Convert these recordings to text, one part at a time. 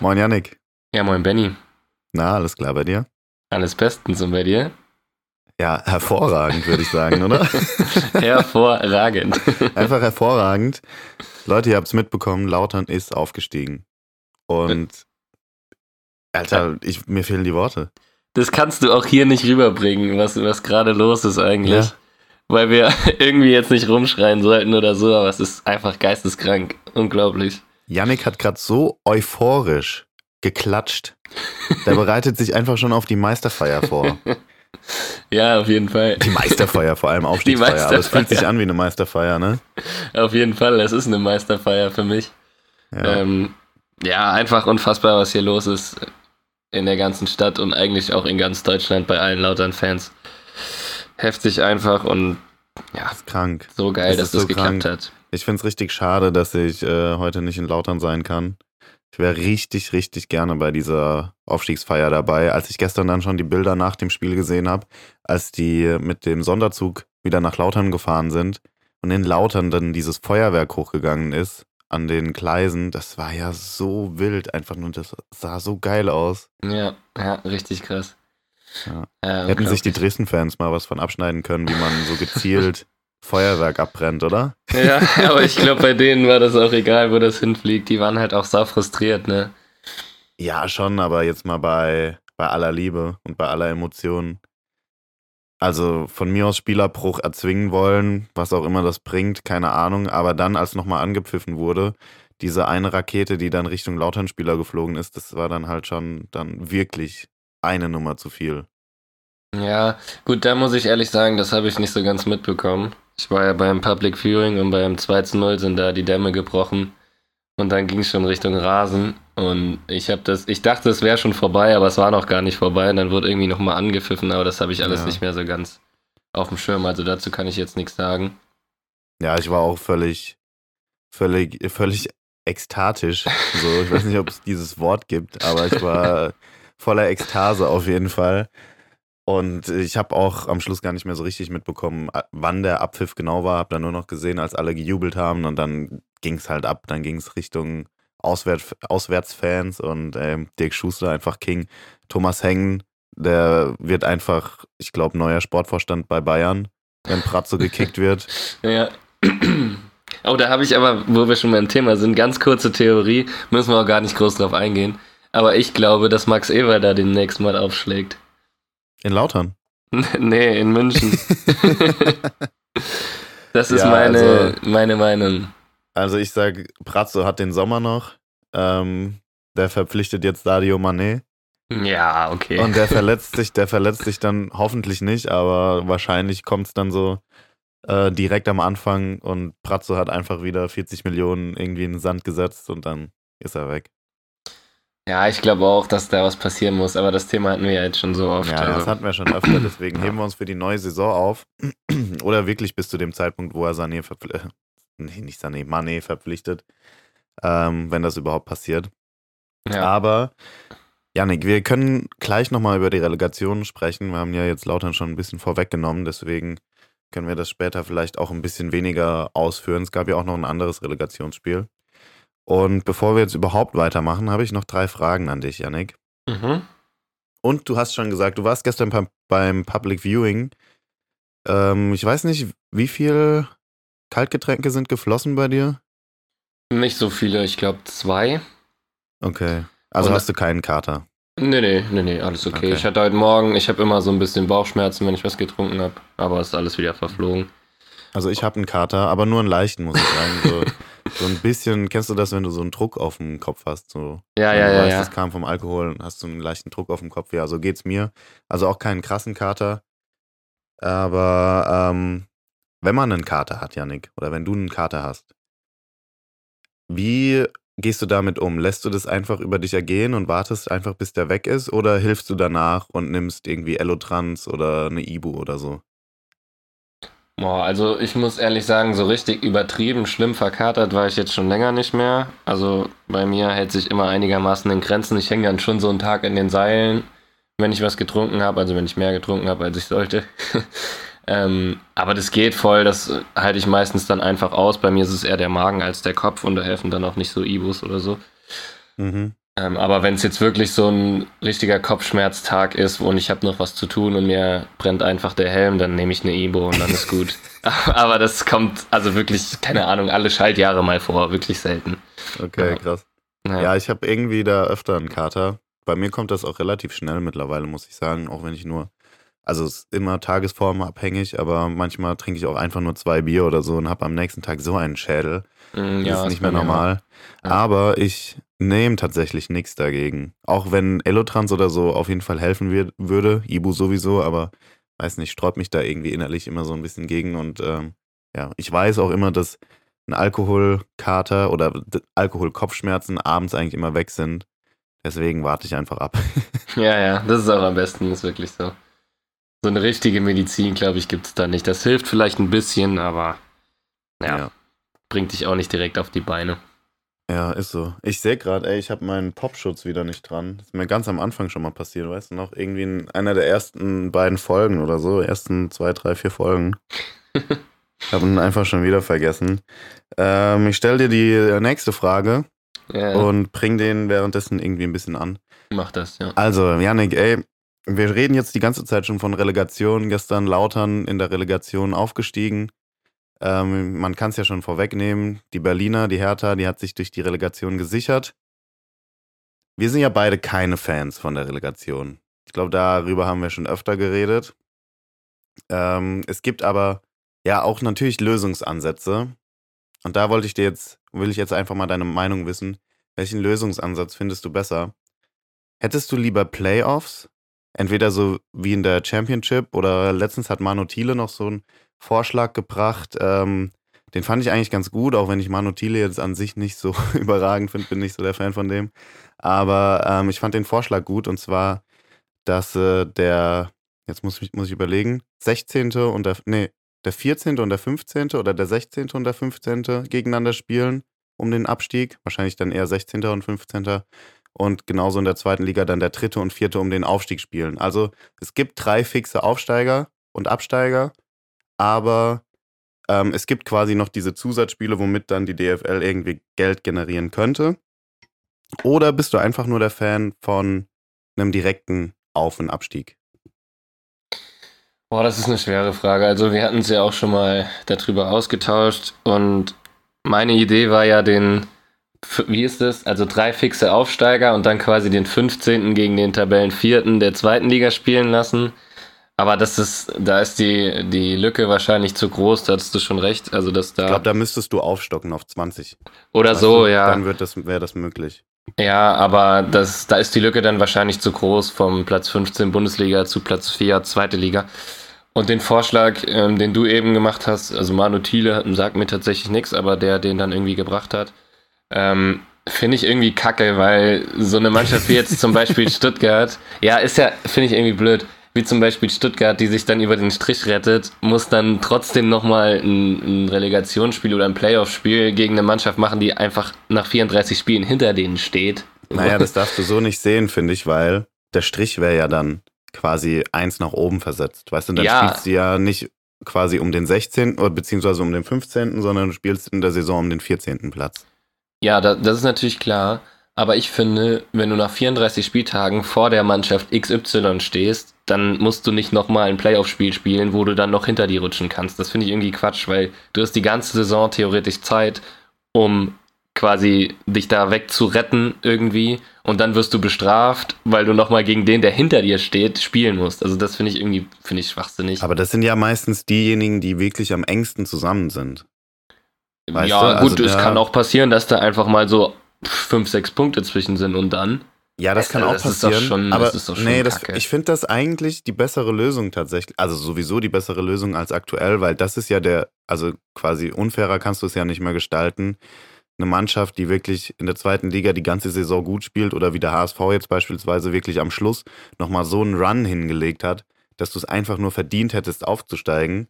Moin Yannick. Ja, moin Benny. Na, alles klar bei dir? Alles bestens und bei dir? Ja, hervorragend, würde ich sagen, oder? hervorragend. Einfach hervorragend. Leute, ihr habt es mitbekommen, Lautern ist aufgestiegen. Und Alter, ich, mir fehlen die Worte. Das kannst du auch hier nicht rüberbringen, was, was gerade los ist eigentlich. Ja. Weil wir irgendwie jetzt nicht rumschreien sollten oder so, aber es ist einfach geisteskrank. Unglaublich. Yannick hat gerade so euphorisch geklatscht. Der bereitet sich einfach schon auf die Meisterfeier vor. Ja, auf jeden Fall. Die Meisterfeier, vor allem Aufstiegsfeier. Aber es fühlt sich an wie eine Meisterfeier, ne? Auf jeden Fall, es ist eine Meisterfeier für mich. Ja. Ähm, ja, einfach unfassbar, was hier los ist in der ganzen Stadt und eigentlich auch in ganz Deutschland bei allen lautern Fans. Heftig einfach und ja, das krank. So geil, das dass das so geklappt krank. hat. Ich finde es richtig schade, dass ich äh, heute nicht in Lautern sein kann. Ich wäre richtig, richtig gerne bei dieser Aufstiegsfeier dabei. Als ich gestern dann schon die Bilder nach dem Spiel gesehen habe, als die mit dem Sonderzug wieder nach Lautern gefahren sind und in Lautern dann dieses Feuerwerk hochgegangen ist an den Gleisen, das war ja so wild einfach nur, das sah so geil aus. Ja, ja, richtig krass. Ja. Äh, Hätten sich die Dresden-Fans mal was von abschneiden können, wie man so gezielt Feuerwerk abbrennt, oder? Ja, aber ich glaube, bei denen war das auch egal, wo das hinfliegt. Die waren halt auch sau frustriert, ne? Ja, schon, aber jetzt mal bei, bei aller Liebe und bei aller Emotion. Also von mir aus Spielerbruch erzwingen wollen, was auch immer das bringt, keine Ahnung. Aber dann, als nochmal angepfiffen wurde, diese eine Rakete, die dann Richtung Lauternspieler geflogen ist, das war dann halt schon dann wirklich eine Nummer zu viel. Ja, gut, da muss ich ehrlich sagen, das habe ich nicht so ganz mitbekommen. Ich war ja beim Public Viewing und beim 2 zu 0 sind da die Dämme gebrochen. Und dann ging es schon Richtung Rasen. Und ich habe das, ich dachte, es wäre schon vorbei, aber es war noch gar nicht vorbei. Und dann wurde irgendwie nochmal angepfiffen, aber das habe ich alles ja. nicht mehr so ganz auf dem Schirm. Also dazu kann ich jetzt nichts sagen. Ja, ich war auch völlig, völlig, völlig ekstatisch. So, ich weiß nicht, ob es dieses Wort gibt, aber ich war voller Ekstase auf jeden Fall. Und ich habe auch am Schluss gar nicht mehr so richtig mitbekommen, wann der Abpfiff genau war. Habe dann nur noch gesehen, als alle gejubelt haben und dann ging es halt ab. Dann ging es Richtung Auswärt, Auswärtsfans und äh, Dirk Schuster einfach King. Thomas Hengen, der wird einfach, ich glaube, neuer Sportvorstand bei Bayern, wenn Pratzo gekickt wird. Ja. Oh, da habe ich aber, wo wir schon mal im Thema sind, ganz kurze Theorie, müssen wir auch gar nicht groß drauf eingehen. Aber ich glaube, dass Max Ewer da demnächst mal aufschlägt. In Lautern? nee, in München. das ist ja, meine, also, meine Meinung. Also ich sage, Pratzo hat den Sommer noch. Ähm, der verpflichtet jetzt Sadio Mané. Ja, okay. Und der verletzt sich, der verletzt sich dann hoffentlich nicht, aber wahrscheinlich kommt es dann so äh, direkt am Anfang und Pratzo hat einfach wieder 40 Millionen irgendwie in den Sand gesetzt und dann ist er weg. Ja, ich glaube auch, dass da was passieren muss, aber das Thema hatten wir ja jetzt schon so oft. Ja, also. das hatten wir schon öfter, deswegen ja. heben wir uns für die neue Saison auf. Oder wirklich bis zu dem Zeitpunkt, wo er Sané verpflichtet, nee, nicht Sané, Mané verpflichtet, ähm, wenn das überhaupt passiert. Ja. Aber, Janik, wir können gleich nochmal über die Relegation sprechen. Wir haben ja jetzt Lautern schon ein bisschen vorweggenommen, deswegen können wir das später vielleicht auch ein bisschen weniger ausführen. Es gab ja auch noch ein anderes Relegationsspiel. Und bevor wir jetzt überhaupt weitermachen, habe ich noch drei Fragen an dich, Yannick. Mhm. Und du hast schon gesagt, du warst gestern beim, beim Public Viewing. Ähm, ich weiß nicht, wie viel Kaltgetränke sind geflossen bei dir? Nicht so viele, ich glaube zwei. Okay. Also Und hast du keinen Kater? Nee, nee, nee, nee, alles okay. okay. Ich hatte heute Morgen, ich habe immer so ein bisschen Bauchschmerzen, wenn ich was getrunken habe, aber ist alles wieder verflogen. Also ich habe einen Kater, aber nur einen leichten, muss ich sagen. So, so, ein bisschen, kennst du das, wenn du so einen Druck auf dem Kopf hast? So, ja, ja, ja. Weißt, ja. Das kam vom Alkohol und hast so einen leichten Druck auf dem Kopf. Ja, so geht's mir. Also auch keinen krassen Kater. Aber ähm, wenn man einen Kater hat, Yannick, oder wenn du einen Kater hast, wie gehst du damit um? Lässt du das einfach über dich ergehen und wartest einfach, bis der weg ist? Oder hilfst du danach und nimmst irgendwie Elotrans oder eine Ibu oder so? Boah, also ich muss ehrlich sagen, so richtig übertrieben schlimm verkatert war ich jetzt schon länger nicht mehr. Also bei mir hält sich immer einigermaßen in Grenzen. Ich hänge dann schon so einen Tag in den Seilen, wenn ich was getrunken habe, also wenn ich mehr getrunken habe, als ich sollte. ähm, aber das geht voll, das halte ich meistens dann einfach aus. Bei mir ist es eher der Magen als der Kopf und da helfen dann auch nicht so Ibus oder so. Mhm. Ähm, aber wenn es jetzt wirklich so ein richtiger Kopfschmerztag ist und ich habe noch was zu tun und mir brennt einfach der Helm, dann nehme ich eine Ibo und dann ist gut. aber das kommt also wirklich, keine Ahnung, alle Schaltjahre mal vor, wirklich selten. Okay, ja. krass. Ja, ja ich habe irgendwie da öfter einen Kater. Bei mir kommt das auch relativ schnell mittlerweile, muss ich sagen, auch wenn ich nur also es ist immer tagesformabhängig, aber manchmal trinke ich auch einfach nur zwei Bier oder so und habe am nächsten Tag so einen Schädel. Mm, ja, das ist nicht mehr normal. Ja. Aber ich nehme tatsächlich nichts dagegen. Auch wenn Elotrans oder so auf jeden Fall helfen wird, würde, Ibu sowieso, aber weiß nicht, sträubt mich da irgendwie innerlich immer so ein bisschen gegen. Und ähm, ja, ich weiß auch immer, dass ein Alkoholkater oder Alkoholkopfschmerzen abends eigentlich immer weg sind. Deswegen warte ich einfach ab. ja, ja, das ist auch am besten, ist wirklich so. So eine richtige Medizin, glaube ich, gibt es da nicht. Das hilft vielleicht ein bisschen, aber ja, ja, bringt dich auch nicht direkt auf die Beine. Ja, ist so. Ich sehe gerade, ey, ich habe meinen Popschutz wieder nicht dran. Das ist mir ganz am Anfang schon mal passiert, weißt du noch? Irgendwie in einer der ersten beiden Folgen oder so, ersten zwei, drei, vier Folgen. ich habe ihn einfach schon wieder vergessen. Ähm, ich stelle dir die nächste Frage ja, ja. und bring den währenddessen irgendwie ein bisschen an. Mach das, ja. Also, Yannick, ey, wir reden jetzt die ganze Zeit schon von Relegation. Gestern Lautern in der Relegation aufgestiegen. Ähm, man kann es ja schon vorwegnehmen. Die Berliner, die Hertha, die hat sich durch die Relegation gesichert. Wir sind ja beide keine Fans von der Relegation. Ich glaube, darüber haben wir schon öfter geredet. Ähm, es gibt aber ja auch natürlich Lösungsansätze. Und da wollte ich dir jetzt, will ich jetzt einfach mal deine Meinung wissen. Welchen Lösungsansatz findest du besser? Hättest du lieber Playoffs entweder so wie in der Championship oder letztens hat Manu Thiele noch so einen Vorschlag gebracht. Ähm, den fand ich eigentlich ganz gut, auch wenn ich Manu Thiele jetzt an sich nicht so überragend finde, bin nicht so der Fan von dem. Aber ähm, ich fand den Vorschlag gut und zwar, dass äh, der, jetzt muss ich, muss ich überlegen, 16. und der, nee, der 14. und der 15. oder der 16. und der 15. gegeneinander spielen um den Abstieg. Wahrscheinlich dann eher 16. und 15 und genauso in der zweiten Liga dann der dritte und vierte um den Aufstieg spielen. Also es gibt drei fixe Aufsteiger und Absteiger, aber ähm, es gibt quasi noch diese Zusatzspiele, womit dann die DFL irgendwie Geld generieren könnte. Oder bist du einfach nur der Fan von einem direkten Auf- und Abstieg? Boah, das ist eine schwere Frage. Also wir hatten es ja auch schon mal darüber ausgetauscht und meine Idee war ja den wie ist das? Also drei fixe Aufsteiger und dann quasi den 15. gegen den Tabellenvierten der zweiten Liga spielen lassen. Aber das ist, da ist die, die Lücke wahrscheinlich zu groß, da hast du schon recht. Also, dass da ich glaube, da müsstest du aufstocken auf 20. Oder weißt so, du? ja. Dann wird das, wäre das möglich. Ja, aber das, da ist die Lücke dann wahrscheinlich zu groß vom Platz 15 Bundesliga zu Platz 4 zweite Liga. Und den Vorschlag, ähm, den du eben gemacht hast, also Manu Thiele sagt mir tatsächlich nichts, aber der den dann irgendwie gebracht hat, ähm, finde ich irgendwie kacke, weil so eine Mannschaft wie jetzt zum Beispiel Stuttgart, ja, ist ja, finde ich irgendwie blöd, wie zum Beispiel Stuttgart, die sich dann über den Strich rettet, muss dann trotzdem nochmal ein, ein Relegationsspiel oder ein Playoff-Spiel gegen eine Mannschaft machen, die einfach nach 34 Spielen hinter denen steht. Naja, das darfst du so nicht sehen, finde ich, weil der Strich wäre ja dann quasi eins nach oben versetzt. Weißt du, dann ja. spielst du ja nicht quasi um den 16. oder beziehungsweise um den 15., sondern du spielst in der Saison um den 14. Platz. Ja, da, das ist natürlich klar. Aber ich finde, wenn du nach 34 Spieltagen vor der Mannschaft XY stehst, dann musst du nicht nochmal ein Playoff-Spiel spielen, wo du dann noch hinter die rutschen kannst. Das finde ich irgendwie Quatsch, weil du hast die ganze Saison theoretisch Zeit, um quasi dich da wegzuretten irgendwie und dann wirst du bestraft, weil du nochmal gegen den, der hinter dir steht, spielen musst. Also das finde ich irgendwie, finde ich schwachsinnig. Aber das sind ja meistens diejenigen, die wirklich am engsten zusammen sind. Weißt ja, du? gut, also es kann auch passieren, dass da einfach mal so fünf, sechs Punkte zwischen sind und dann. Ja, das kann auch das passieren. Ist schon, aber das ist nee, das, ich finde das eigentlich die bessere Lösung tatsächlich. Also sowieso die bessere Lösung als aktuell, weil das ist ja der, also quasi unfairer kannst du es ja nicht mehr gestalten. Eine Mannschaft, die wirklich in der zweiten Liga die ganze Saison gut spielt oder wie der HSV jetzt beispielsweise wirklich am Schluss nochmal so einen Run hingelegt hat, dass du es einfach nur verdient hättest aufzusteigen,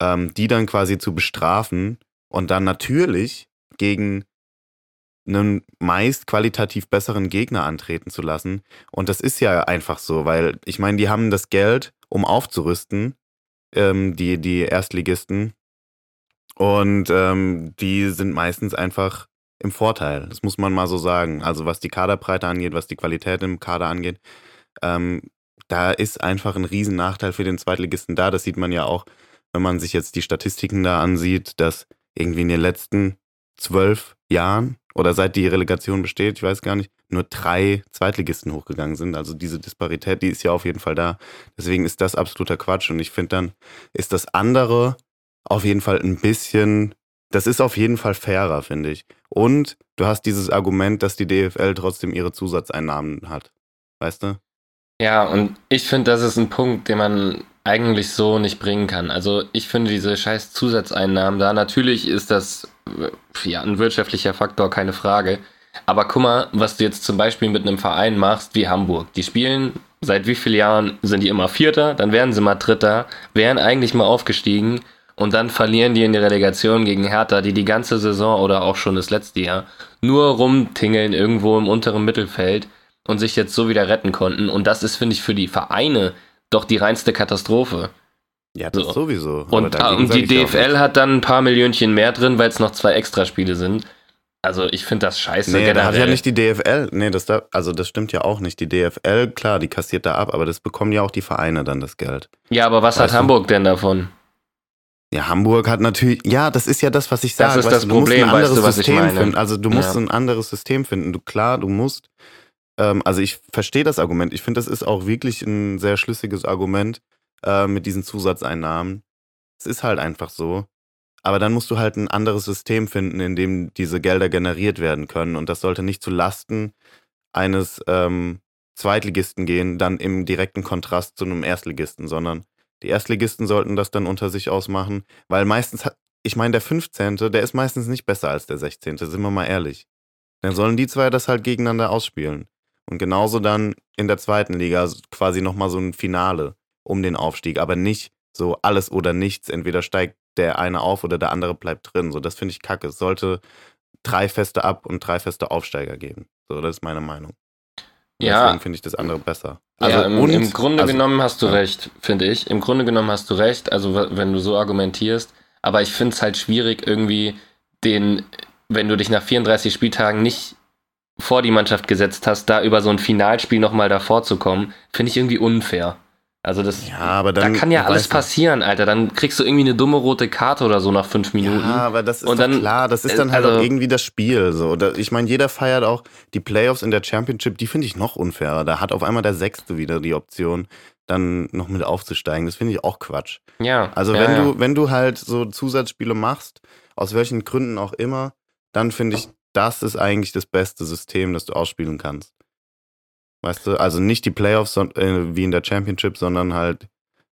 ähm, die dann quasi zu bestrafen und dann natürlich gegen einen meist qualitativ besseren Gegner antreten zu lassen. Und das ist ja einfach so, weil ich meine, die haben das Geld, um aufzurüsten, ähm, die, die Erstligisten. Und ähm, die sind meistens einfach im Vorteil. Das muss man mal so sagen. Also was die Kaderbreite angeht, was die Qualität im Kader angeht, ähm, da ist einfach ein Riesennachteil für den Zweitligisten da. Das sieht man ja auch, wenn man sich jetzt die Statistiken da ansieht, dass irgendwie in den letzten zwölf Jahren oder seit die Relegation besteht, ich weiß gar nicht, nur drei Zweitligisten hochgegangen sind. Also diese Disparität, die ist ja auf jeden Fall da. Deswegen ist das absoluter Quatsch. Und ich finde dann, ist das andere auf jeden Fall ein bisschen, das ist auf jeden Fall fairer, finde ich. Und du hast dieses Argument, dass die DFL trotzdem ihre Zusatzeinnahmen hat. Weißt du? Ja, und ich finde, das ist ein Punkt, den man eigentlich so nicht bringen kann. Also ich finde diese scheiß Zusatzeinnahmen da, natürlich ist das ja ein wirtschaftlicher Faktor, keine Frage. Aber guck mal, was du jetzt zum Beispiel mit einem Verein machst wie Hamburg. Die spielen seit wie vielen Jahren sind die immer Vierter, dann werden sie mal Dritter, wären eigentlich mal aufgestiegen und dann verlieren die in die Relegation gegen Hertha, die die ganze Saison oder auch schon das letzte Jahr nur rumtingeln irgendwo im unteren Mittelfeld und sich jetzt so wieder retten konnten. Und das ist, finde ich, für die Vereine doch die reinste Katastrophe. Ja, das so. sowieso. Und, und die DFL hat dann ein paar Millionchen mehr drin, weil es noch zwei Extraspiele sind. Also ich finde das scheiße. Nee, generell. da hat ja nicht die DFL, nee, das da, also das stimmt ja auch nicht. Die DFL, klar, die kassiert da ab, aber das bekommen ja auch die Vereine dann das Geld. Ja, aber was weißt hat du? Hamburg denn davon? Ja, Hamburg hat natürlich, ja, das ist ja das, was ich sage. Das ist das du, Problem, du weißt du, was System ich meine. Finden. Also du musst ja. ein anderes System finden. Du, klar, du musst, ähm, also ich verstehe das Argument. Ich finde, das ist auch wirklich ein sehr schlüssiges Argument äh, mit diesen Zusatzeinnahmen. Es ist halt einfach so. Aber dann musst du halt ein anderes System finden, in dem diese Gelder generiert werden können. Und das sollte nicht zu Lasten eines ähm, Zweitligisten gehen, dann im direkten Kontrast zu einem Erstligisten, sondern die Erstligisten sollten das dann unter sich ausmachen, weil meistens hat, ich meine, der 15., der ist meistens nicht besser als der 16., sind wir mal ehrlich. Dann sollen die zwei das halt gegeneinander ausspielen. Und genauso dann in der zweiten Liga quasi nochmal so ein Finale um den Aufstieg, aber nicht so alles oder nichts. Entweder steigt der eine auf oder der andere bleibt drin. So, das finde ich kacke. Es sollte drei feste Ab- und drei feste Aufsteiger geben. So, das ist meine Meinung. Ja. Deswegen finde ich das andere besser. Also ja, im, und, im Grunde also, genommen hast du ja. recht, finde ich. Im Grunde genommen hast du recht, also wenn du so argumentierst. Aber ich finde es halt schwierig, irgendwie den, wenn du dich nach 34 Spieltagen nicht vor die Mannschaft gesetzt hast, da über so ein Finalspiel nochmal davor zu kommen, finde ich irgendwie unfair. Also das, ja, aber dann, da kann ja alles passieren, Alter. Dann kriegst du irgendwie eine dumme rote Karte oder so nach fünf Minuten. Ja, aber das ist und dann, klar. Das ist dann halt also, auch irgendwie das Spiel. So, ich meine, jeder feiert auch die Playoffs in der Championship. Die finde ich noch unfairer. Da hat auf einmal der Sechste wieder die Option, dann noch mit aufzusteigen. Das finde ich auch Quatsch. Ja. Also wenn ja. du wenn du halt so Zusatzspiele machst, aus welchen Gründen auch immer, dann finde ich, das ist eigentlich das beste System, das du ausspielen kannst. Weißt du, also nicht die Playoffs äh, wie in der Championship, sondern halt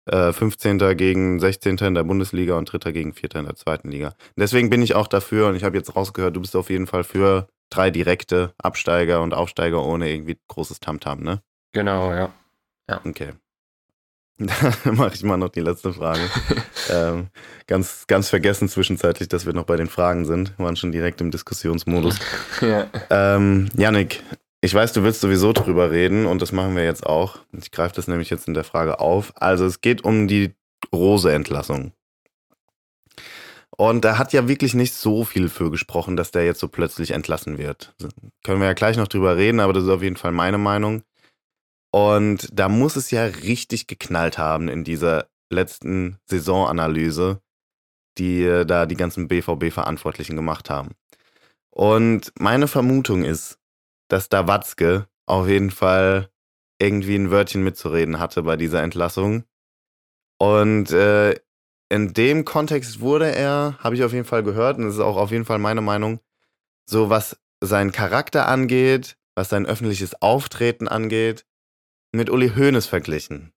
äh, 15. gegen 16. in der Bundesliga und 3. gegen 4. in der zweiten Liga. Deswegen bin ich auch dafür und ich habe jetzt rausgehört, du bist auf jeden Fall für drei direkte Absteiger und Aufsteiger ohne irgendwie großes Tamtam, -Tam, ne? Genau, ja. ja. Okay. Mache ich mal noch die letzte Frage. ähm, ganz, ganz vergessen zwischenzeitlich, dass wir noch bei den Fragen sind. Wir waren schon direkt im Diskussionsmodus. ja. Ähm, Yannick, ich weiß, du willst sowieso drüber reden und das machen wir jetzt auch. Ich greife das nämlich jetzt in der Frage auf. Also es geht um die Rose-Entlassung. Und da hat ja wirklich nicht so viel für gesprochen, dass der jetzt so plötzlich entlassen wird. Können wir ja gleich noch drüber reden, aber das ist auf jeden Fall meine Meinung. Und da muss es ja richtig geknallt haben in dieser letzten Saisonanalyse, die äh, da die ganzen BVB-Verantwortlichen gemacht haben. Und meine Vermutung ist, dass da Watzke auf jeden Fall irgendwie ein Wörtchen mitzureden hatte bei dieser Entlassung. Und äh, in dem Kontext wurde er, habe ich auf jeden Fall gehört, und das ist auch auf jeden Fall meine Meinung, so was seinen Charakter angeht, was sein öffentliches Auftreten angeht, mit Uli Hoeneß verglichen.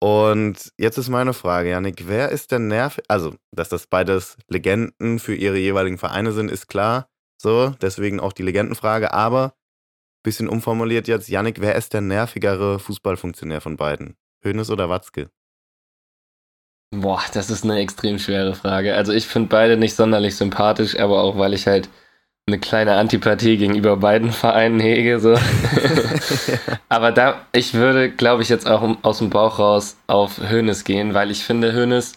Und jetzt ist meine Frage, Janik, wer ist denn nervig? Also, dass das beides Legenden für ihre jeweiligen Vereine sind, ist klar. So, deswegen auch die Legendenfrage. Aber, bisschen umformuliert jetzt, Yannick, wer ist der nervigere Fußballfunktionär von beiden? Hönes oder Watzke? Boah, das ist eine extrem schwere Frage. Also ich finde beide nicht sonderlich sympathisch, aber auch weil ich halt eine kleine Antipathie gegenüber beiden Vereinen hege. So. aber da, ich würde, glaube ich, jetzt auch aus dem Bauch raus auf Hönes gehen, weil ich finde, Hönes,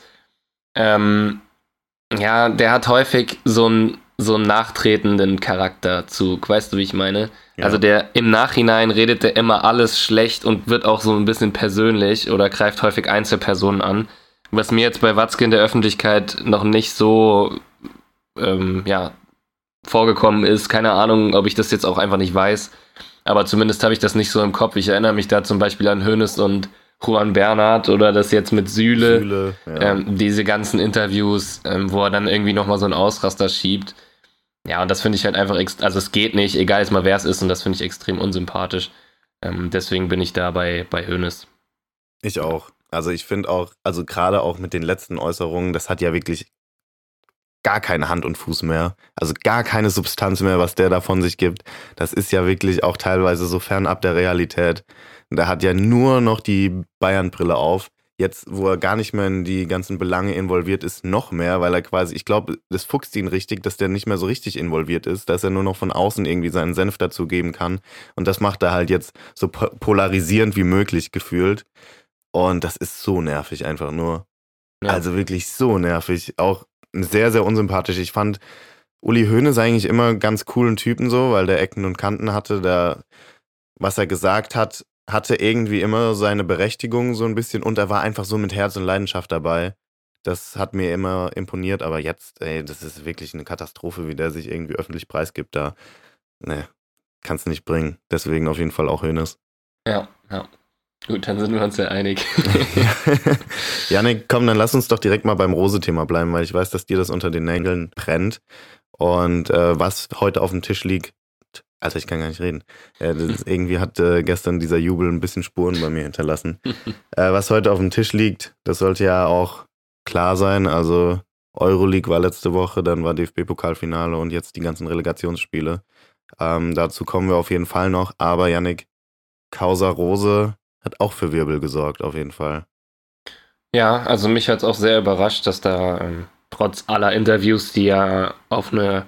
ähm, ja, der hat häufig so ein so einen nachtretenden Charakterzug. Weißt du, wie ich meine? Ja. Also der im Nachhinein redet der immer alles schlecht und wird auch so ein bisschen persönlich oder greift häufig Einzelpersonen an. Was mir jetzt bei Watzke in der Öffentlichkeit noch nicht so ähm, ja, vorgekommen ist. Keine Ahnung, ob ich das jetzt auch einfach nicht weiß. Aber zumindest habe ich das nicht so im Kopf. Ich erinnere mich da zum Beispiel an Hönes und Juan Bernhard oder das jetzt mit Süle. Süle ja. ähm, diese ganzen Interviews, ähm, wo er dann irgendwie nochmal so einen Ausraster schiebt. Ja, und das finde ich halt einfach, also es geht nicht, egal jetzt mal wer es ist, und das finde ich extrem unsympathisch. Ähm, deswegen bin ich da bei, bei Hoeneß. Ich auch. Also ich finde auch, also gerade auch mit den letzten Äußerungen, das hat ja wirklich gar keine Hand und Fuß mehr. Also gar keine Substanz mehr, was der da von sich gibt. Das ist ja wirklich auch teilweise so fernab der Realität. Der hat ja nur noch die Bayern-Brille auf. Jetzt, wo er gar nicht mehr in die ganzen Belange involviert ist, noch mehr, weil er quasi, ich glaube, das fuchst ihn richtig, dass der nicht mehr so richtig involviert ist, dass er nur noch von außen irgendwie seinen Senf dazu geben kann. Und das macht er halt jetzt so polarisierend wie möglich gefühlt. Und das ist so nervig einfach nur. Ja. Also wirklich so nervig. Auch sehr, sehr unsympathisch. Ich fand Uli Hoeneß eigentlich immer ganz coolen Typen so, weil der Ecken und Kanten hatte. Der, was er gesagt hat, hatte irgendwie immer seine Berechtigung so ein bisschen und er war einfach so mit Herz und Leidenschaft dabei. Das hat mir immer imponiert, aber jetzt, ey, das ist wirklich eine Katastrophe, wie der sich irgendwie öffentlich preisgibt. Da, ne, kannst nicht bringen. Deswegen auf jeden Fall auch Hönes. Ja, ja. Gut, dann sind wir uns ja einig. Janik, komm, dann lass uns doch direkt mal beim Rose-Thema bleiben, weil ich weiß, dass dir das unter den Nägeln brennt. Und äh, was heute auf dem Tisch liegt, also ich kann gar nicht reden. Äh, irgendwie hat äh, gestern dieser Jubel ein bisschen Spuren bei mir hinterlassen. Äh, was heute auf dem Tisch liegt, das sollte ja auch klar sein. Also Euroleague war letzte Woche, dann war DFB-Pokalfinale und jetzt die ganzen Relegationsspiele. Ähm, dazu kommen wir auf jeden Fall noch. Aber Yannick, Causa Rose hat auch für Wirbel gesorgt, auf jeden Fall. Ja, also mich hat es auch sehr überrascht, dass da ähm, trotz aller Interviews, die ja auf eine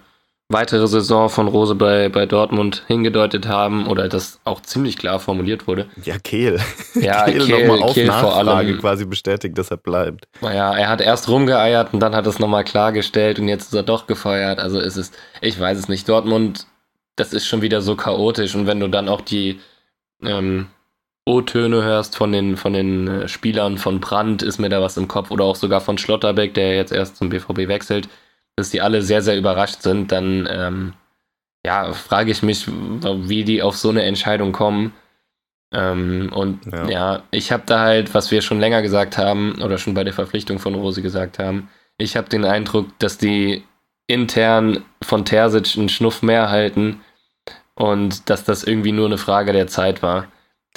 weitere Saison von Rose bei, bei Dortmund hingedeutet haben oder das auch ziemlich klar formuliert wurde. Ja, Kehl. Ja, Kehl, Kehl nochmal auf Kehl Nachfrage vor allem, quasi bestätigt, dass er bleibt. Naja, er hat erst rumgeeiert und dann hat es nochmal klargestellt und jetzt ist er doch gefeuert. Also ist es, ich weiß es nicht, Dortmund, das ist schon wieder so chaotisch und wenn du dann auch die ähm, O-Töne hörst von den, von den äh, Spielern von Brandt, ist mir da was im Kopf oder auch sogar von Schlotterbeck, der jetzt erst zum BVB wechselt, dass die alle sehr, sehr überrascht sind, dann ähm, ja, frage ich mich, wie die auf so eine Entscheidung kommen. Ähm, und ja, ja ich habe da halt, was wir schon länger gesagt haben oder schon bei der Verpflichtung von Rosi gesagt haben, ich habe den Eindruck, dass die intern von Terzic einen Schnuff mehr halten und dass das irgendwie nur eine Frage der Zeit war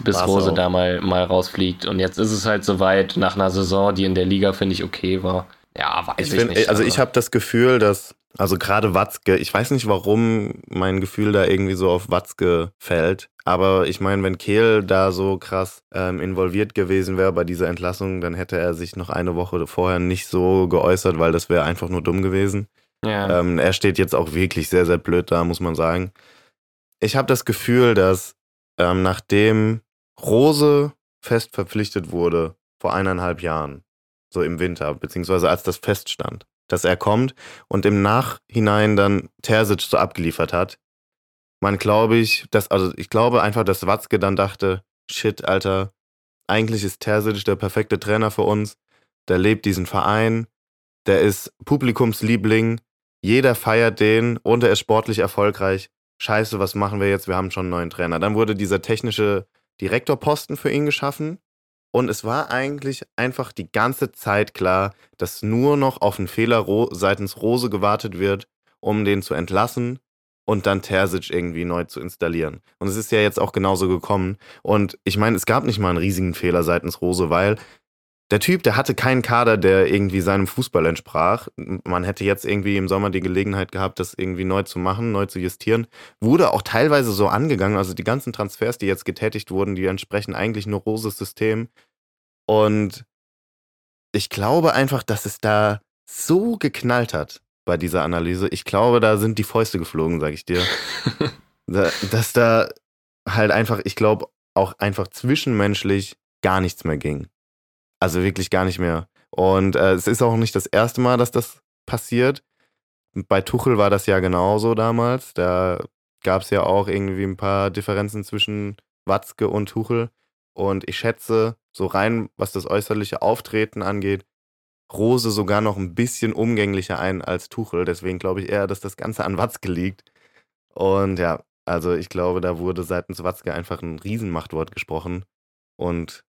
bis War's Rose auch. da mal, mal rausfliegt. Und jetzt ist es halt soweit nach einer Saison, die in der Liga, finde ich, okay war. Ja, weiß ich, ich find, nicht. Also ich habe das Gefühl, dass, also gerade Watzke, ich weiß nicht, warum mein Gefühl da irgendwie so auf Watzke fällt. Aber ich meine, wenn Kehl da so krass ähm, involviert gewesen wäre bei dieser Entlassung, dann hätte er sich noch eine Woche vorher nicht so geäußert, weil das wäre einfach nur dumm gewesen. Ja. Ähm, er steht jetzt auch wirklich sehr, sehr blöd da, muss man sagen. Ich habe das Gefühl, dass ähm, nachdem Rose fest verpflichtet wurde vor eineinhalb Jahren, so im Winter, beziehungsweise als das feststand, dass er kommt und im Nachhinein dann Terzic so abgeliefert hat. Man glaube ich, dass, also ich glaube einfach, dass Watzke dann dachte, shit, Alter, eigentlich ist Terzic der perfekte Trainer für uns. Der lebt diesen Verein, der ist Publikumsliebling, jeder feiert den und er ist sportlich erfolgreich. Scheiße, was machen wir jetzt? Wir haben schon einen neuen Trainer. Dann wurde dieser technische Direktorposten für ihn geschaffen. Und es war eigentlich einfach die ganze Zeit klar, dass nur noch auf einen Fehler seitens Rose gewartet wird, um den zu entlassen und dann Terzic irgendwie neu zu installieren. Und es ist ja jetzt auch genauso gekommen. Und ich meine, es gab nicht mal einen riesigen Fehler seitens Rose, weil der Typ, der hatte keinen Kader, der irgendwie seinem Fußball entsprach. Man hätte jetzt irgendwie im Sommer die Gelegenheit gehabt, das irgendwie neu zu machen, neu zu justieren. Wurde auch teilweise so angegangen. Also die ganzen Transfers, die jetzt getätigt wurden, die entsprechen eigentlich nur Roses System. Und ich glaube einfach, dass es da so geknallt hat bei dieser Analyse. Ich glaube, da sind die Fäuste geflogen, sag ich dir. dass da halt einfach, ich glaube, auch einfach zwischenmenschlich gar nichts mehr ging. Also wirklich gar nicht mehr. Und äh, es ist auch nicht das erste Mal, dass das passiert. bei Tuchel war das ja genauso damals. Da gab es ja auch irgendwie ein paar Differenzen zwischen Watzke und Tuchel. Und ich schätze, so rein, was das äußerliche Auftreten angeht, Rose sogar noch ein bisschen umgänglicher ein als Tuchel. Deswegen glaube ich eher, dass das Ganze an Watzke liegt. Und ja, also ich glaube, da wurde seitens Watzke einfach ein Riesenmachtwort gesprochen. Und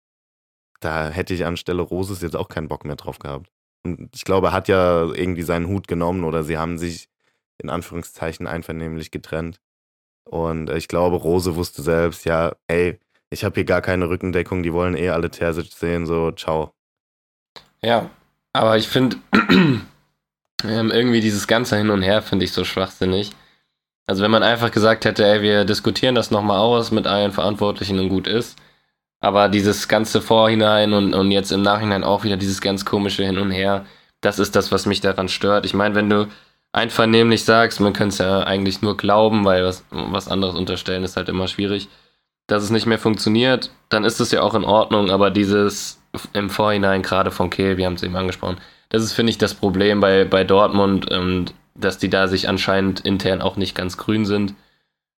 da hätte ich anstelle Roses jetzt auch keinen Bock mehr drauf gehabt. Und ich glaube, er hat ja irgendwie seinen Hut genommen oder sie haben sich in Anführungszeichen einvernehmlich getrennt. Und ich glaube, Rose wusste selbst, ja, ey, ich habe hier gar keine Rückendeckung, die wollen eh alle Terzic sehen, so, ciao. Ja, aber ich finde, ähm, irgendwie dieses ganze Hin und Her finde ich so schwachsinnig. Also wenn man einfach gesagt hätte, ey, wir diskutieren das nochmal aus mit allen Verantwortlichen und gut ist, aber dieses ganze Vorhinein und, und jetzt im Nachhinein auch wieder dieses ganz komische Hin und Her, das ist das, was mich daran stört. Ich meine, wenn du einvernehmlich sagst, man könnte es ja eigentlich nur glauben, weil was, was anderes unterstellen ist halt immer schwierig, dass es nicht mehr funktioniert, dann ist es ja auch in Ordnung, aber dieses im Vorhinein, gerade von Kehl, wir haben es eben angesprochen, das ist, finde ich, das Problem bei, bei Dortmund, ähm, dass die da sich anscheinend intern auch nicht ganz grün sind.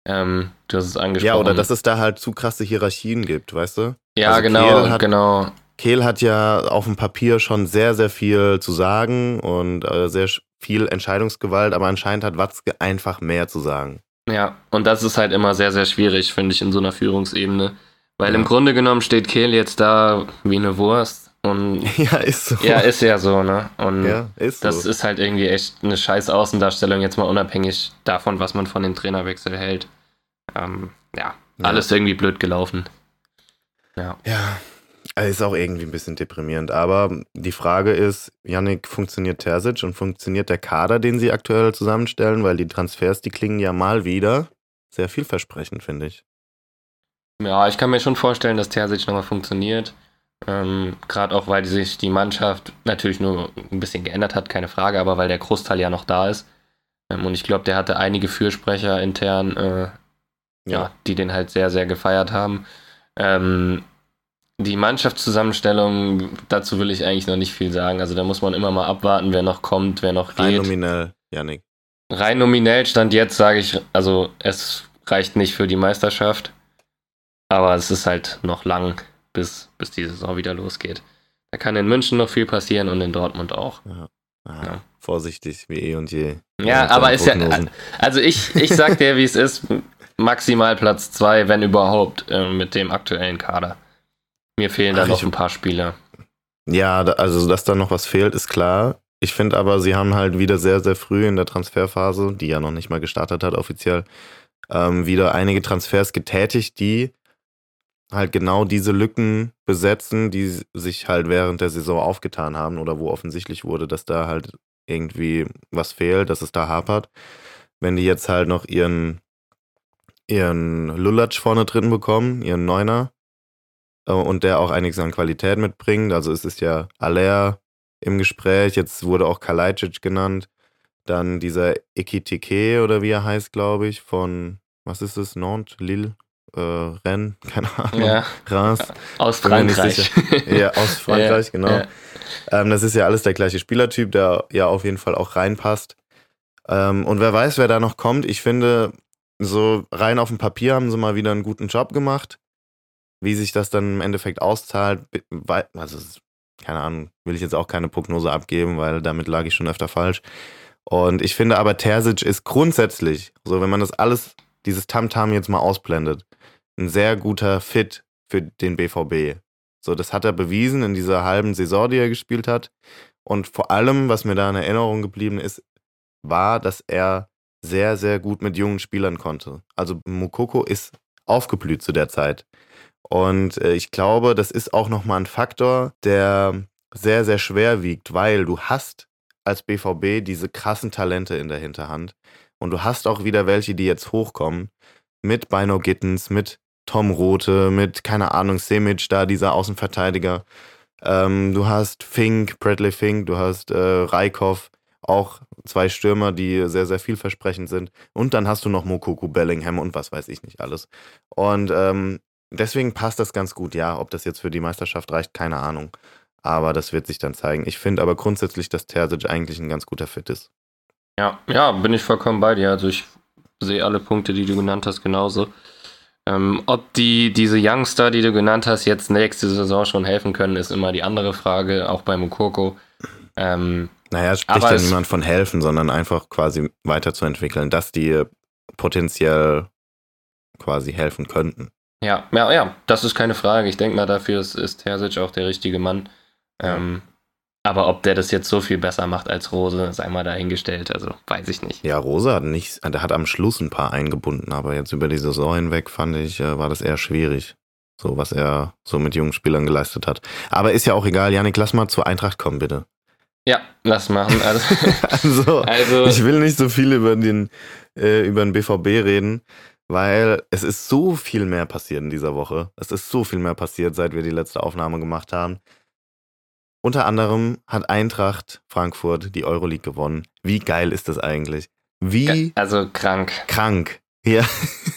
Ähm, du hast es angesprochen. Ja, oder dass es da halt zu krasse Hierarchien gibt, weißt du? Ja, also genau, hat, genau. Kehl hat ja auf dem Papier schon sehr, sehr viel zu sagen und äh, sehr viel Entscheidungsgewalt, aber anscheinend hat Watzke einfach mehr zu sagen. Ja, und das ist halt immer sehr, sehr schwierig, finde ich, in so einer Führungsebene. Weil ja. im Grunde genommen steht Kehl jetzt da wie eine Wurst. Und ja, ist so. Ja, ist ja so, ne? Und ja, ist das so. ist halt irgendwie echt eine scheiß Außendarstellung, jetzt mal unabhängig davon, was man von dem Trainerwechsel hält. Ähm, ja, ja, alles irgendwie blöd gelaufen. Ja. Ja, ist auch irgendwie ein bisschen deprimierend. Aber die Frage ist, Yannick, funktioniert Terzic und funktioniert der Kader, den sie aktuell zusammenstellen? Weil die Transfers, die klingen ja mal wieder sehr vielversprechend, finde ich. Ja, ich kann mir schon vorstellen, dass Terzic nochmal funktioniert. Ähm, Gerade auch, weil sich die Mannschaft natürlich nur ein bisschen geändert hat, keine Frage, aber weil der Großteil ja noch da ist. Ähm, und ich glaube, der hatte einige Fürsprecher intern, äh, ja. die den halt sehr, sehr gefeiert haben. Ähm, die Mannschaftszusammenstellung, dazu will ich eigentlich noch nicht viel sagen. Also da muss man immer mal abwarten, wer noch kommt, wer noch geht. Rein nominell, Janik. Rein nominell stand jetzt, sage ich, also es reicht nicht für die Meisterschaft. Aber es ist halt noch lang, bis, bis die Saison wieder losgeht. Da kann in München noch viel passieren und in Dortmund auch. Ja. Ah, ja. Vorsichtig, wie eh und je. Ja, aber ist ja. Also ich, ich sag dir, wie es ist, maximal Platz 2, wenn überhaupt, äh, mit dem aktuellen Kader. Mir fehlen da noch ein paar Spieler. Ja, also dass da noch was fehlt, ist klar. Ich finde aber, sie haben halt wieder sehr, sehr früh in der Transferphase, die ja noch nicht mal gestartet hat offiziell, ähm, wieder einige Transfers getätigt, die halt genau diese Lücken besetzen, die sich halt während der Saison aufgetan haben oder wo offensichtlich wurde, dass da halt irgendwie was fehlt, dass es da hapert. Wenn die jetzt halt noch ihren, ihren Lulatsch vorne drin bekommen, ihren Neuner, äh, und der auch einiges an Qualität mitbringt. Also es ist ja Aller im Gespräch, jetzt wurde auch Kalajdzic genannt. Dann dieser Ekitike oder wie er heißt, glaube ich, von, was ist es, Nantes, Lille, äh, Rennes, keine Ahnung, ja. Reims. Aus Frankreich. ja, aus Frankreich, ja, genau. Ja. Ähm, das ist ja alles der gleiche Spielertyp, der ja auf jeden Fall auch reinpasst. Ähm, und wer weiß, wer da noch kommt. Ich finde, so rein auf dem Papier haben sie mal wieder einen guten Job gemacht. Wie sich das dann im Endeffekt auszahlt, also keine Ahnung, will ich jetzt auch keine Prognose abgeben, weil damit lag ich schon öfter falsch. Und ich finde aber, Terzic ist grundsätzlich, so wenn man das alles, dieses Tamtam -Tam jetzt mal ausblendet, ein sehr guter Fit für den BVB. So, das hat er bewiesen in dieser halben Saison, die er gespielt hat. Und vor allem, was mir da in Erinnerung geblieben ist, war, dass er sehr, sehr gut mit jungen Spielern konnte. Also Mukoko ist aufgeblüht zu der Zeit. Und äh, ich glaube, das ist auch nochmal ein Faktor, der sehr, sehr schwer wiegt, weil du hast als BVB diese krassen Talente in der Hinterhand. Und du hast auch wieder welche, die jetzt hochkommen. Mit Bino Gittens, mit Tom Rote, mit, keine Ahnung, Semic da, dieser Außenverteidiger. Ähm, du hast Fink, Bradley Fink, du hast äh, Reikhoff, auch zwei Stürmer, die sehr, sehr vielversprechend sind. Und dann hast du noch Mokoku, Bellingham und was weiß ich nicht alles. Und ähm, Deswegen passt das ganz gut, ja. Ob das jetzt für die Meisterschaft reicht, keine Ahnung. Aber das wird sich dann zeigen. Ich finde aber grundsätzlich, dass Terzic eigentlich ein ganz guter Fit ist. Ja, ja, bin ich vollkommen bei dir. Also ich sehe alle Punkte, die du genannt hast, genauso. Ähm, ob die, diese Youngster, die du genannt hast, jetzt nächste Saison schon helfen können, ist immer die andere Frage, auch bei Mukoko. Ähm, naja, spricht ja niemand von helfen, sondern einfach quasi weiterzuentwickeln, dass die potenziell quasi helfen könnten. Ja, ja, ja, das ist keine Frage. Ich denke mal, dafür ist, ist Terzic auch der richtige Mann. Ähm, aber ob der das jetzt so viel besser macht als Rose, sei mal dahingestellt. Also weiß ich nicht. Ja, Rose hat nicht, der hat am Schluss ein paar eingebunden, aber jetzt über die Saison hinweg fand ich, äh, war das eher schwierig. So, was er so mit jungen Spielern geleistet hat. Aber ist ja auch egal. Janik, lass mal zur Eintracht kommen, bitte. Ja, lass machen. Also, also, also, ich will nicht so viel über den, äh, über den BVB reden, weil es ist so viel mehr passiert in dieser Woche. Es ist so viel mehr passiert, seit wir die letzte Aufnahme gemacht haben. Unter anderem hat Eintracht Frankfurt die Euroleague gewonnen. Wie geil ist das eigentlich? Wie. Also krank. Krank. Ja.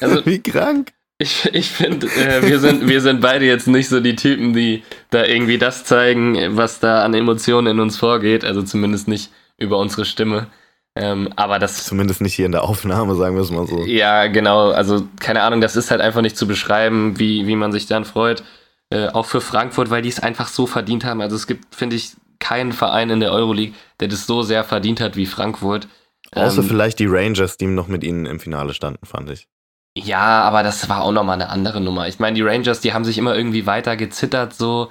Also, Wie krank. Ich, ich finde, äh, wir, sind, wir sind beide jetzt nicht so die Typen, die da irgendwie das zeigen, was da an Emotionen in uns vorgeht. Also zumindest nicht über unsere Stimme. Ähm, aber das. Zumindest nicht hier in der Aufnahme, sagen wir es mal so. Ja, genau. Also, keine Ahnung, das ist halt einfach nicht zu beschreiben, wie, wie man sich dann freut. Äh, auch für Frankfurt, weil die es einfach so verdient haben. Also, es gibt, finde ich, keinen Verein in der Euroleague, der das so sehr verdient hat wie Frankfurt. Außer ähm, vielleicht die Rangers, die noch mit ihnen im Finale standen, fand ich. Ja, aber das war auch nochmal eine andere Nummer. Ich meine, die Rangers, die haben sich immer irgendwie weiter gezittert, so.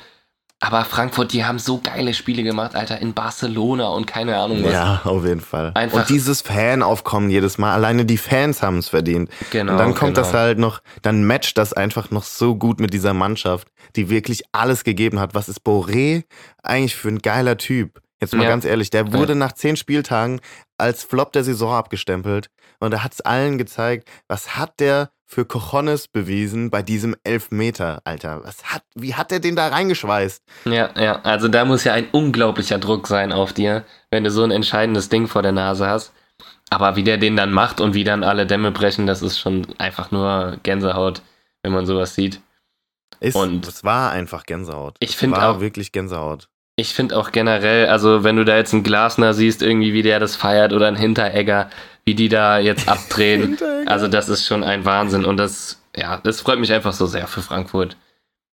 Aber Frankfurt, die haben so geile Spiele gemacht, Alter, in Barcelona und keine Ahnung was. Ja, auf jeden Fall. Einfach und dieses Fanaufkommen jedes Mal, alleine die Fans haben es verdient. Genau. Und dann kommt genau. das halt noch, dann matcht das einfach noch so gut mit dieser Mannschaft, die wirklich alles gegeben hat. Was ist Boré eigentlich für ein geiler Typ? Jetzt mal ja. ganz ehrlich, der wurde ja. nach zehn Spieltagen als Flop der Saison abgestempelt und er hat es allen gezeigt, was hat der für Cojones bewiesen bei diesem Elfmeter, Alter. Was hat, wie hat er den da reingeschweißt? Ja, ja, also da muss ja ein unglaublicher Druck sein auf dir, wenn du so ein entscheidendes Ding vor der Nase hast. Aber wie der den dann macht und wie dann alle Dämme brechen, das ist schon einfach nur Gänsehaut, wenn man sowas sieht. Ist, und es war einfach Gänsehaut. Ich finde auch wirklich Gänsehaut. Ich finde auch generell, also wenn du da jetzt einen Glasner siehst, irgendwie wie der das feiert oder ein Hinteregger, wie die da jetzt abdrehen. also das ist schon ein Wahnsinn und das, ja, das freut mich einfach so sehr für Frankfurt.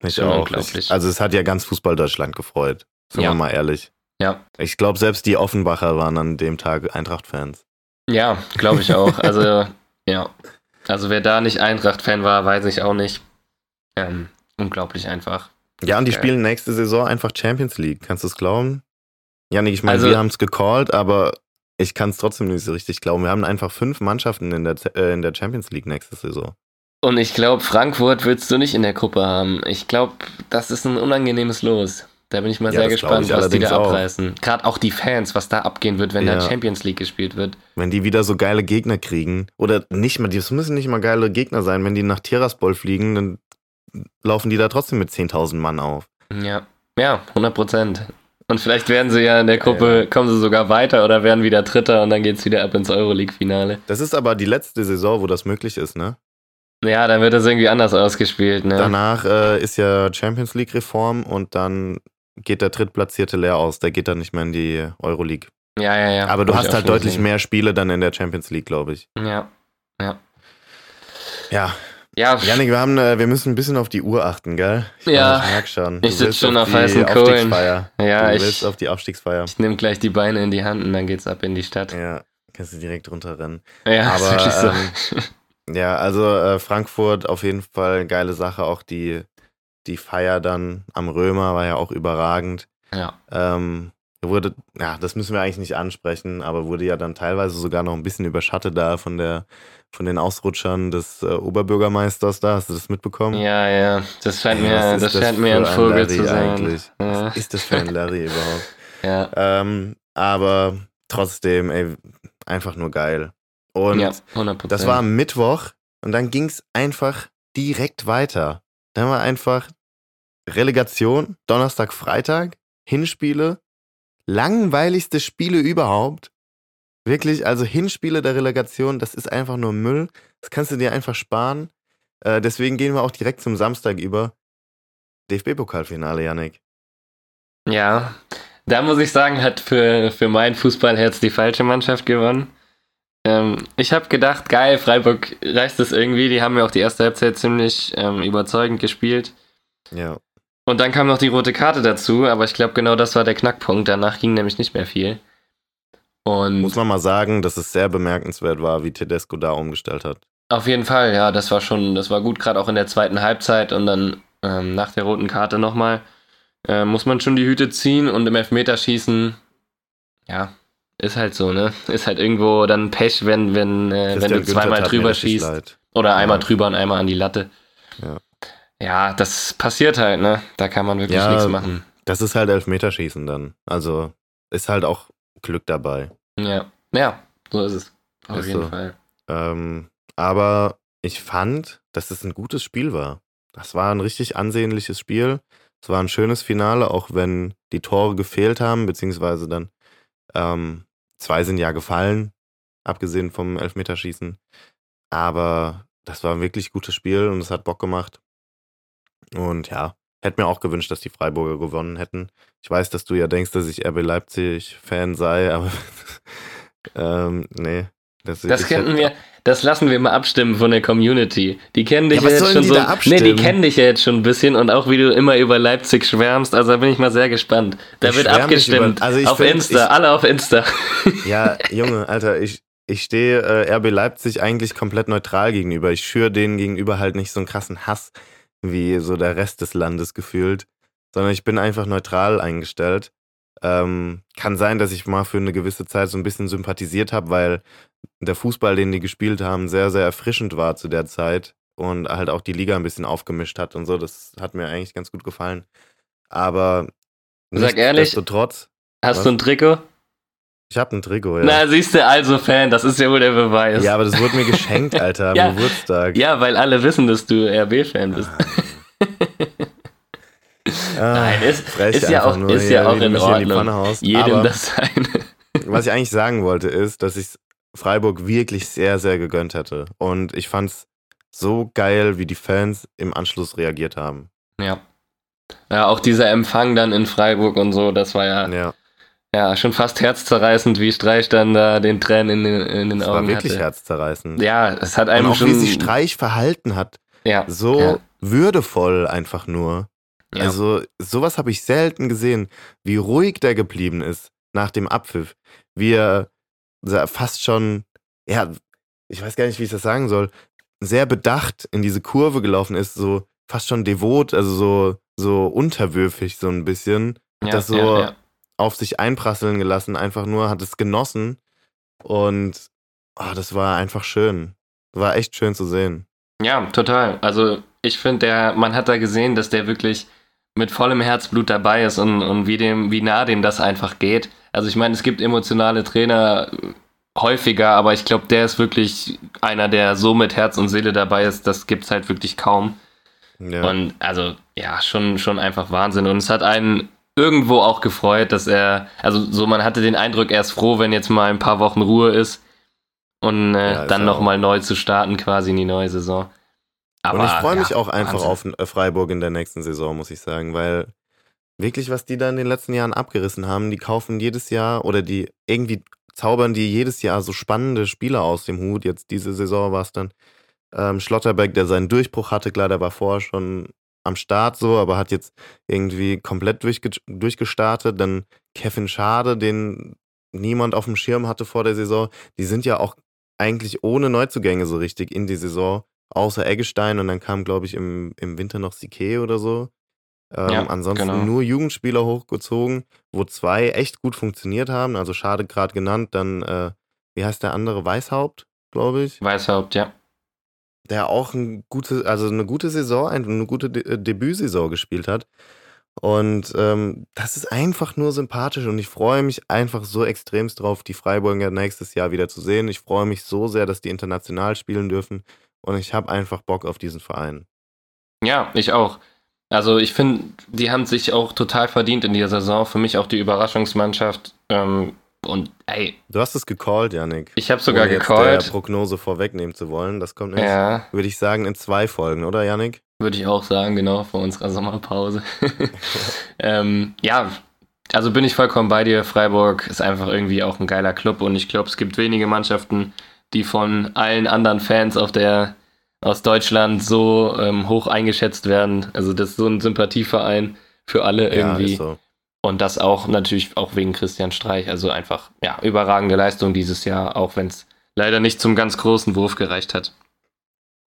Mich schon auch. Unglaublich. Also es hat ja ganz Fußball Deutschland gefreut. Sind ja. wir mal ehrlich. Ja. Ich glaube, selbst die Offenbacher waren an dem Tag Eintracht-Fans. Ja, glaube ich auch. Also, ja. Also wer da nicht Eintracht-Fan war, weiß ich auch nicht. Ähm, unglaublich einfach. Ja, und die Geil. spielen nächste Saison einfach Champions League. Kannst du es glauben? Janik, ich meine, also, wir haben es gecallt, aber ich kann es trotzdem nicht so richtig glauben. Wir haben einfach fünf Mannschaften in der, äh, in der Champions League nächste Saison. Und ich glaube, Frankfurt willst du nicht in der Gruppe haben. Ich glaube, das ist ein unangenehmes Los. Da bin ich mal ja, sehr gespannt, was die da abreißen. Gerade auch die Fans, was da abgehen wird, wenn ja. da Champions League gespielt wird. Wenn die wieder so geile Gegner kriegen. Oder nicht mal, das müssen nicht mal geile Gegner sein. Wenn die nach Tiraspol fliegen, dann laufen die da trotzdem mit 10.000 Mann auf. Ja, ja, 100 Prozent. Und vielleicht werden sie ja in der Gruppe, kommen sie sogar weiter oder werden wieder Dritter und dann geht es wieder ab ins Euroleague-Finale. Das ist aber die letzte Saison, wo das möglich ist, ne? Ja, dann wird das irgendwie anders ausgespielt, ne? Danach äh, ist ja Champions League-Reform und dann geht der Drittplatzierte leer aus. Der geht dann nicht mehr in die Euroleague. Ja, ja, ja. Aber du hast halt deutlich gesehen. mehr Spiele dann in der Champions League, glaube ich. Ja, ja. Ja, ja, Janik, wir, haben, äh, wir müssen ein bisschen auf die Uhr achten, gell? Ich ja, merke schon. Du ich sitze schon auf heißen Kohlen. Ja, du ich, willst auf die Aufstiegsfeier. Ich nehme gleich die Beine in die Hand und dann geht's ab in die Stadt. Ja, kannst du direkt runterrennen. Ja, aber so. ähm, ja, also äh, Frankfurt auf jeden Fall geile Sache. Auch die, die Feier dann am Römer war ja auch überragend. Ja. Ähm, wurde, ja, das müssen wir eigentlich nicht ansprechen, aber wurde ja dann teilweise sogar noch ein bisschen überschattet da von der von den Ausrutschern des äh, Oberbürgermeisters da. Hast du das mitbekommen? Ja, ja. Das scheint mir, das, das scheint mir ein Vogel zu sein. Eigentlich? Ja. Was ist das für ein Larry überhaupt? Ja. Ähm, aber trotzdem, ey, einfach nur geil. Und ja, 100%. das war am Mittwoch und dann ging es einfach direkt weiter. Dann war einfach Relegation, Donnerstag, Freitag, Hinspiele, langweiligste Spiele überhaupt. Wirklich, also Hinspiele der Relegation, das ist einfach nur Müll. Das kannst du dir einfach sparen. Äh, deswegen gehen wir auch direkt zum Samstag über. DFB-Pokalfinale, Yannick. Ja, da muss ich sagen, hat für, für mein Fußballherz die falsche Mannschaft gewonnen. Ähm, ich habe gedacht, geil, Freiburg reißt es irgendwie. Die haben ja auch die erste Halbzeit ziemlich ähm, überzeugend gespielt. Ja. Und dann kam noch die rote Karte dazu, aber ich glaube, genau das war der Knackpunkt. Danach ging nämlich nicht mehr viel. Und Muss man mal sagen, dass es sehr bemerkenswert war, wie Tedesco da umgestellt hat. auf jeden Fall, ja, das war schon, das war gut, gerade auch in der zweiten Halbzeit und dann ähm, nach der roten Karte nochmal. Äh, muss man schon die Hüte ziehen und im Elfmeterschießen, ja, ist halt so, ne? Ist halt irgendwo dann Pech, wenn, wenn, äh, wenn du zweimal drüber schießt. Oder einmal Ja. drüber und einmal an die Latte. Ja. Ja, das passiert halt, ne? Da kann man wirklich Ja, nichts machen. Das ist halt Elfmeterschießen dann. Also ist halt auch Glück dabei. Ja. Ja, so ist es. Auf Ist jeden so. Fall. Ähm, aber ich fand, dass es ein gutes Spiel war. Das war ein richtig ansehnliches Spiel. Es war ein schönes Finale, auch wenn die Tore gefehlt haben, beziehungsweise dann ähm, zwei sind ja gefallen, abgesehen vom Elfmeterschießen. Aber das war ein wirklich gutes Spiel und es hat Bock gemacht. Und ja, hätte mir auch gewünscht, dass die Freiburger gewonnen hätten. Ich weiß, dass du ja denkst, dass ich RB Leipzig-Fan sei, aber ähm, nee. Das, Das könnten wir, das lassen wir mal abstimmen von der Community. Die kennen dich Ja, ja, jetzt schon so. Nee, die kennen dich ja jetzt schon ein bisschen und auch wie du immer über Leipzig schwärmst. Also da bin ich mal sehr gespannt. Da Ich wird abgestimmt. über- also ich auf find, Insta, ich- alle auf Insta. Ja, Junge, Alter, ich, ich stehe äh, RB Leipzig eigentlich komplett neutral gegenüber. Ich schüre denen gegenüber halt nicht so einen krassen Hass wie so der Rest des Landes gefühlt, sondern ich bin einfach neutral eingestellt. Ähm, kann sein, dass ich mal für eine gewisse Zeit so ein bisschen sympathisiert habe, weil der Fußball, den die gespielt haben, sehr, sehr erfrischend war zu der Zeit und halt auch die Liga ein bisschen aufgemischt hat und so. Das hat mir eigentlich ganz gut gefallen. Aber Sag ehrlich, Hast Was? du ein Trikot? Ich habe ein Trikot, ja. Na, siehst du, also Fan, das ist ja wohl der Beweis. Ja, aber das wurde mir geschenkt, Alter, am Ja. Geburtstag. Ja, weil alle wissen, dass du RB-Fan bist. Ah, Nein, ist- frech ist ja auch- ist ja hier, auch in Ordnung. Haust. Jedem aber das seine. was ich eigentlich sagen wollte, ist, dass ich Freiburg wirklich sehr, sehr gegönnt hätte. Und ich fand's so geil, wie die Fans im Anschluss reagiert haben. Ja. Ja, auch dieser Empfang dann in Freiburg und so, das war ja, Ja, ja schon fast herzzerreißend, wie Streich dann da den Tränen in den, in den das war Augen wirklich hatte. herzzerreißend. Ja, es hat Und einem auch schon. wie sich Streich verhalten hat. ja, So Ja. würdevoll einfach nur. ja. Also, sowas habe ich selten gesehen, wie ruhig der geblieben ist nach dem Abpfiff. Wie er fast schon, ja, ich weiß gar nicht, wie ich das sagen soll, sehr bedacht in diese Kurve gelaufen ist, so fast schon devot, also so, so unterwürfig so ein bisschen. ja, das so ja, ja. Auf sich einprasseln gelassen, einfach nur, hat es genossen. Und ah, das war einfach schön. War echt schön zu sehen. Ja, total. Also ich finde, der, man hat da gesehen, dass der wirklich mit vollem Herzblut dabei ist und, und wie dem, wie nah dem das einfach geht. Also ich meine, es gibt emotionale Trainer häufiger, aber ich glaube, der ist wirklich einer, der so mit Herz und Seele dabei ist, das gibt's halt wirklich kaum. Ja. Und also, ja, schon, schon einfach Wahnsinn. Und es hat einen irgendwo auch gefreut, dass er, also so, man hatte den Eindruck, er ist froh, wenn jetzt mal ein paar Wochen Ruhe ist und äh, Ja, dann nochmal neu zu starten, quasi in die neue Saison. Aber, und ich freue mich ja, auch einfach Wahnsinn. auf äh, Freiburg in der nächsten Saison, muss ich sagen, weil wirklich, was die da in den letzten Jahren abgerissen haben, die kaufen jedes Jahr oder die irgendwie zaubern die jedes Jahr so spannende Spieler aus dem Hut. Jetzt diese Saison war es dann ähm, Schlotterbeck, der seinen Durchbruch hatte. Klar, der war vorher schon am Start so, aber hat jetzt irgendwie komplett durchge durchgestartet. Dann Kevin Schade, den niemand auf dem Schirm hatte vor der Saison. Die sind ja auch eigentlich ohne Neuzugänge so richtig in die Saison, außer Eggestein und dann kam, glaube ich, im, im Winter noch Sique oder so. Ähm, Ja, ansonsten genau. nur Jugendspieler hochgezogen, wo zwei echt gut funktioniert haben. Also Schade gerade genannt, dann, äh, wie heißt der andere? Weißhaupt, glaube ich Weißhaupt, ja. Der auch ein gute, also eine gute Saison, ein- eine gute De äh, Debütsaison gespielt hat. Und ähm, das ist einfach nur sympathisch und ich freue mich einfach so extremst drauf, die Freiburger nächstes Jahr wieder zu sehen. Ich freue mich so sehr, dass die international spielen dürfen und ich habe einfach Bock auf diesen Verein. Ja, ich auch. Also ich finde, die haben sich auch total verdient in dieser Saison. Für mich auch die Überraschungsmannschaft. Ähm, und ey, Du hast es gecallt, Janik. ich habe sogar Ohne jetzt gecallt. der Prognose vorwegnehmen zu wollen. Das kommt nämlich, Ja, würde ich sagen, in zwei Folgen, oder Janik? würde ich auch sagen, genau, vor unserer Sommerpause. ähm, ja, also bin ich vollkommen bei dir. Freiburg ist einfach irgendwie auch ein geiler Club und ich glaube, es gibt wenige Mannschaften, die von allen anderen Fans auf der aus Deutschland so ähm, hoch eingeschätzt werden. Also das ist so ein Sympathieverein für alle irgendwie. Ja, so. Und das auch natürlich auch wegen Christian Streich. Also einfach, ja, überragende Leistung dieses Jahr, auch wenn es leider nicht zum ganz großen Wurf gereicht hat.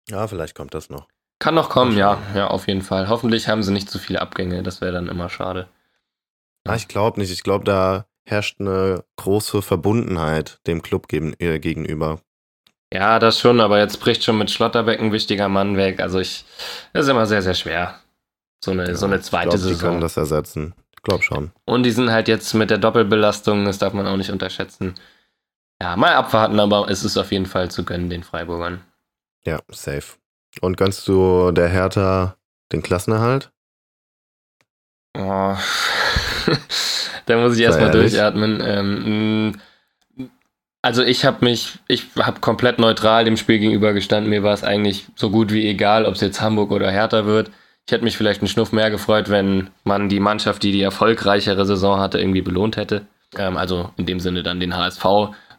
Ja, vielleicht kommt das noch. Kann noch kommen, ja, ja, auf jeden Fall. Hoffentlich haben sie nicht zu viele Abgänge, das wäre dann immer schade. Ja, ich glaube nicht. Ich glaube, da herrscht eine große Verbundenheit dem Club gegen, äh, gegenüber. Ja, das schon, aber jetzt bricht schon mit Schlotterbeck ein wichtiger Mann weg. Also ich, das ist immer sehr, sehr schwer. So eine, ja, so eine zweite ich glaub, Saison. Die können das ersetzen. Glaube schon. Und die sind halt jetzt mit der Doppelbelastung, das darf man auch nicht unterschätzen. Ja, mal abwarten, aber es ist auf jeden Fall zu gönnen, den Freiburgern. Ja, safe. Und gönnst du der Hertha den Klassenerhalt? Oh. da muss ich erstmal durchatmen. Ähm, also ich habe mich, ich habe komplett neutral dem Spiel gegenüber gestanden. Mir war es eigentlich so gut wie egal, ob es jetzt Hamburg oder Hertha wird. Ich hätte mich vielleicht einen Schnuff mehr gefreut, wenn man die Mannschaft, die die erfolgreichere Saison hatte, irgendwie belohnt hätte. Ähm, also in dem Sinne dann den HSV.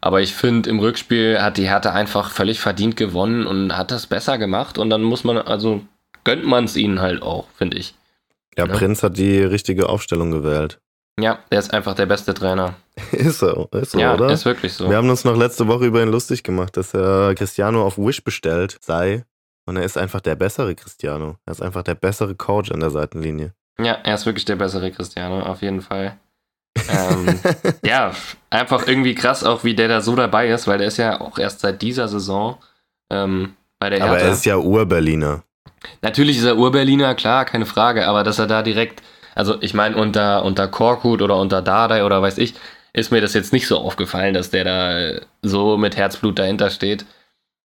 Aber ich finde, im Rückspiel hat die Hertha einfach völlig verdient gewonnen und hat das besser gemacht. Und dann muss man, also gönnt man es ihnen halt auch, finde ich. Ja, ja, Prinz hat die richtige Aufstellung gewählt. Ja, er ist einfach der beste Trainer. ist so, ist so, ja, oder? ist wirklich so. Wir haben uns noch letzte Woche über ihn lustig gemacht, dass er Cristiano auf Wish bestellt sei und er ist einfach der bessere Cristiano. Er ist einfach der bessere Coach an der Seitenlinie. Ja, er ist wirklich der bessere Cristiano, auf jeden Fall. ähm, ja, einfach irgendwie krass, auch wie der da so dabei ist, weil der ist ja auch erst seit dieser Saison ähm, bei der Hertha. Aber er ist ja Ur-Berliner. Natürlich ist er Ur-Berliner, klar, keine Frage, aber dass er da direkt, also ich meine, unter, unter Korkut oder unter Dardai oder weiß ich, ist mir das jetzt nicht so aufgefallen, dass der da so mit Herzblut dahinter steht.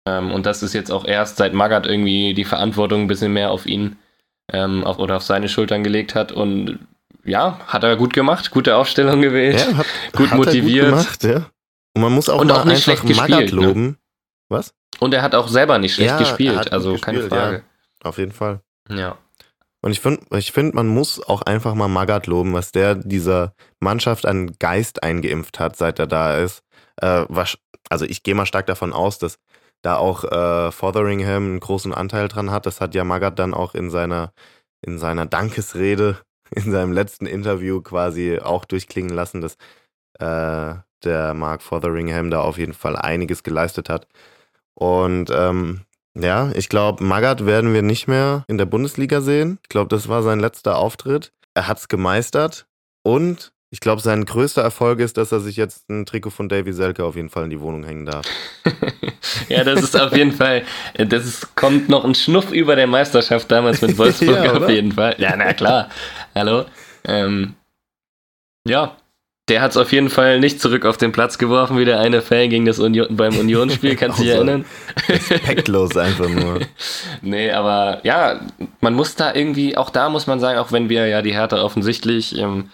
Ähm, und das ist jetzt auch erst seit Magath irgendwie die Verantwortung ein bisschen mehr auf ihn ähm, auf, oder auf seine Schultern gelegt hat. Und ja, hat er gut gemacht, gute Aufstellung gewählt, ja, hat, gut hat motiviert. Gut gemacht, ja. Und man muss auch und auch nicht einfach Magath gespielt, ne? loben. Ne? Was? Und er hat auch selber nicht schlecht ja, gespielt, also gespielt, keine Frage. Auf jeden Fall. Ja. Und ich finde, ich find, man muss auch einfach mal Magath loben, was der dieser Mannschaft an Geist eingeimpft hat, seit er da ist. Äh, was, also ich gehe mal stark davon aus, dass da auch äh, Fotheringham einen großen Anteil dran hat. Das hat ja Magath dann auch in seiner, in seiner Dankesrede, in seinem letzten Interview quasi auch durchklingen lassen, dass äh, der Mark Fotheringham da auf jeden Fall einiges geleistet hat. Und ähm, ja, ich glaube, Magath werden wir nicht mehr in der Bundesliga sehen. Ich glaube, das war sein letzter Auftritt. Er hat es gemeistert und ich glaube, sein größter Erfolg ist, dass er sich jetzt ein Trikot von Davy Selke auf jeden Fall in die Wohnung hängen darf. ja, das ist auf jeden Fall, das ist, kommt noch ein Schnuff über der Meisterschaft damals mit Wolfsburg ja, auf jeden Fall. Ja, na klar. Hallo. Ähm, ja, der hat es auf jeden Fall nicht zurück auf den Platz geworfen, wie der eine Fan gegen das Union, beim Unionsspiel, kannst du dich erinnern? Respektlos einfach nur. nee, aber ja, man muss da irgendwie, auch da muss man sagen, auch wenn wir ja die Härte offensichtlich ähm,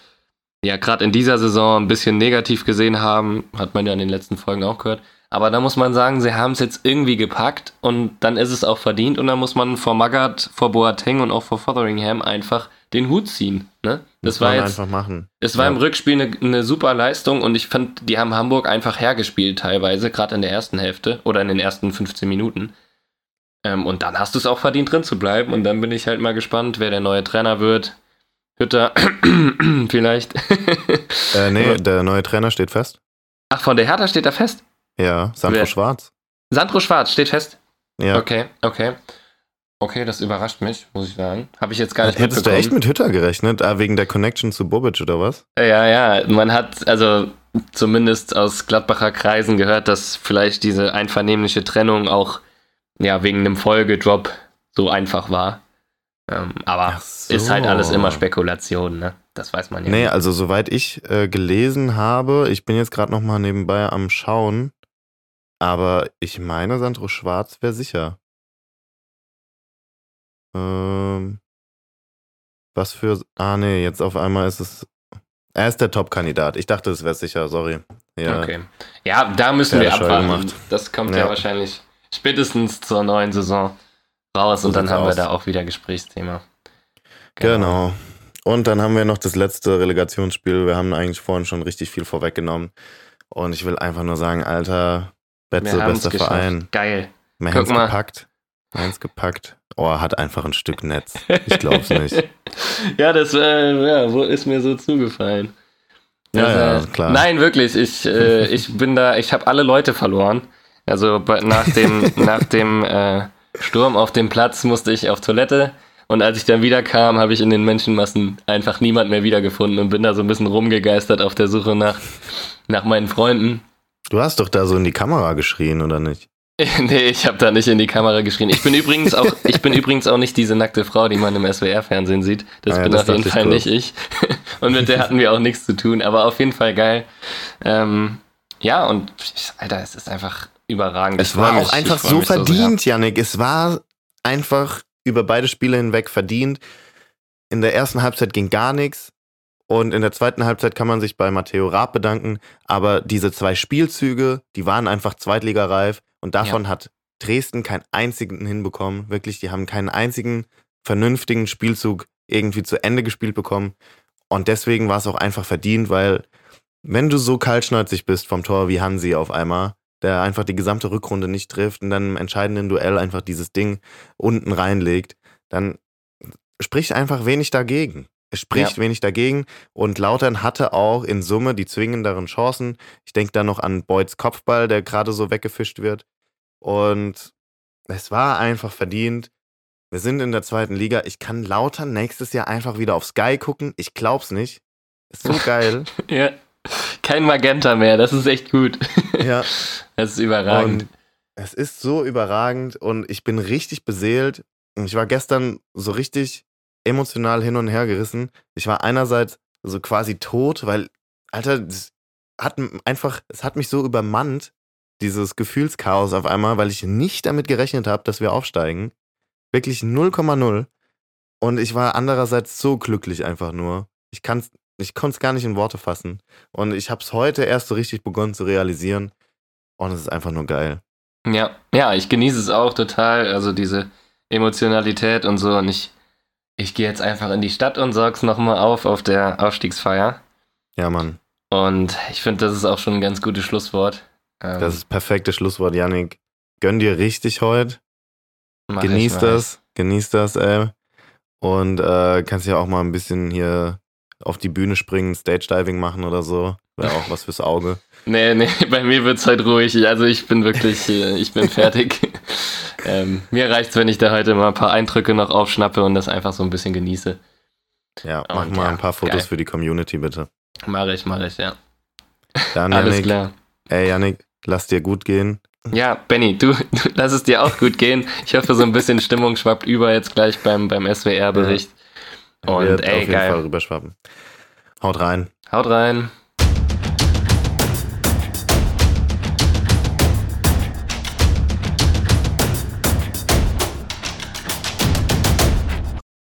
ja gerade in dieser Saison ein bisschen negativ gesehen haben, hat man ja in den letzten Folgen auch gehört. Aber da muss man sagen, sie haben es jetzt irgendwie gepackt und dann ist es auch verdient und dann muss man vor Magath, vor Boateng und auch vor Fotheringham einfach den Hut ziehen. Ne? Das war jetzt, einfach machen. Es war ja. im Rückspiel eine, eine, super Leistung und ich fand, die haben Hamburg einfach hergespielt teilweise, gerade in der ersten Hälfte oder in den ersten 15 Minuten. Ähm, und dann hast du es auch verdient, drin zu bleiben. Und dann bin ich halt mal gespannt, wer der neue Trainer wird. Hütter, vielleicht. äh, nee, der neue Trainer steht fest. Ach, von der Hertha steht er fest? Ja, Sandro Wer? Schwarz. Sandro Schwarz steht fest? Ja. Okay, okay. Okay, das überrascht mich, muss ich sagen. Habe ich jetzt gar nicht Hättest du echt mit Hütter gerechnet? Ah, wegen der Connection zu Bobic oder was? Ja, ja. Man hat also zumindest aus Gladbacher Kreisen gehört, dass vielleicht diese einvernehmliche Trennung auch ja, wegen einem Folgedrop so einfach war. Ähm, aber so. ist halt alles immer Spekulation, ne? Das weiß man ja. Nee, nicht. also soweit ich äh, gelesen habe, ich bin jetzt gerade nochmal nebenbei am Schauen, aber ich meine, Sandro Schwarz wäre sicher. Ähm, was für. Ah, nee, jetzt auf einmal ist es. Er ist der Top-Kandidat. Ich dachte, es wäre sicher, sorry. Ja. Okay. Ja, da müssen wir abwarten. Das kommt ja. ja wahrscheinlich spätestens zur neuen Saison raus so und dann haben aus. wir da auch wieder Gesprächsthema. Genau. genau. Und dann haben wir noch das letzte Relegationsspiel. Wir haben eigentlich vorhin schon richtig viel vorweggenommen. Und ich will einfach nur sagen, Alter, Betze, Wir bester. Verein. Geil. Guck mal. gepackt. Mainz gepackt. Oh, er hat einfach ein Stück Netz. Ich glaub's nicht. ja, das äh, ja, wo ist mir so zugefallen. Ja, Das, ja, klar. Nein, wirklich. Ich, äh, ich bin da, ich habe alle Leute verloren. Also nach dem, nach dem äh, Sturm auf dem Platz musste ich auf Toilette. Und als ich dann wiederkam, habe ich in den Menschenmassen einfach niemand mehr wiedergefunden und bin da so ein bisschen rumgegeistert auf der Suche nach, nach meinen Freunden. Du hast doch da so in die Kamera geschrien, oder nicht? nee, ich habe da nicht in die Kamera geschrien. Ich bin übrigens auch, ich bin übrigens auch nicht diese nackte Frau, die man im SWR-Fernsehen sieht. Das Ah ja, bin das auf jeden Fall nicht ich. Und mit der hatten wir auch nichts zu tun, aber auf jeden Fall geil. Ähm, ja, und Alter, es ist einfach überragend. Es war mich, auch einfach so verdient, Yannick. Es war einfach über beide Spiele hinweg verdient. In der ersten Halbzeit ging gar nichts. Und in der zweiten Halbzeit kann man sich bei Matteo Raab bedanken. Aber diese zwei Spielzüge, die waren einfach zweitligareif. Und davon hat Dresden keinen einzigen hinbekommen. Wirklich, die haben keinen einzigen vernünftigen Spielzug irgendwie zu Ende gespielt bekommen. Und deswegen war es auch einfach verdient, weil wenn du so kaltschnäuzig bist vom Tor wie Hansi auf einmal, der einfach die gesamte Rückrunde nicht trifft und dann im entscheidenden Duell einfach dieses Ding unten reinlegt, dann spricht einfach wenig dagegen. Es spricht wenig dagegen und Lautern hatte auch in Summe die zwingenderen Chancen. Ich denke da noch an Beuys Kopfball, der gerade so weggefischt wird. Und es war einfach verdient. Wir sind in der zweiten Liga. Ich kann Lautern nächstes Jahr einfach wieder auf Sky gucken. Ich glaub's nicht. Ist so geil. Ja. Kein Magenta mehr, das ist echt gut. ja. Das ist überragend. Und es ist so überragend und ich bin richtig beseelt. Und Ich war gestern so richtig emotional hin und her gerissen. Ich war einerseits so quasi tot, weil, Alter, es hat einfach, es hat mich so übermannt, dieses Gefühlschaos auf einmal, weil ich nicht damit gerechnet habe, dass wir aufsteigen. Wirklich 0,0. Und ich war andererseits so glücklich einfach nur. Ich kann's, ich konnte es gar nicht in Worte fassen. Und ich habe es heute erst so richtig begonnen zu realisieren. Und es ist einfach nur geil. Ja, ja, ich genieße es auch total, also diese Emotionalität und so. Und ich, ich gehe jetzt einfach in die Stadt und sorg's nochmal auf auf der Aufstiegsfeier. Ja, Mann. Und ich finde, das ist auch schon ein ganz gutes Schlusswort. Ähm, Das ist das perfekte Schlusswort, Yannick. Gönn dir richtig heute. Genieß das. Genieß das, ey. Und äh, kannst ja auch mal ein bisschen hier auf die Bühne springen, Stage-Diving machen oder so. Wäre auch was fürs Auge. Nee, nee, bei mir wird's heute ruhig. Also ich bin wirklich, äh, ich bin fertig. ähm, mir reicht's, wenn ich da heute mal ein paar Eindrücke noch aufschnappe und das einfach so ein bisschen genieße. Ja, mach Und mal ja, ein paar Fotos geil. für die Community, bitte. Mache ich, mache ich, ja. Dann, Alles Yannick. klar. Ey, Yannick, lass dir gut gehen. Ja, Benny, du, du lass es dir auch gut gehen. Ich hoffe, so ein bisschen Stimmung schwappt über jetzt gleich beim, beim SWR-Bericht. Und Wird ey, auf jeden geil. Fall rüberschwappen. Haut rein. Haut rein.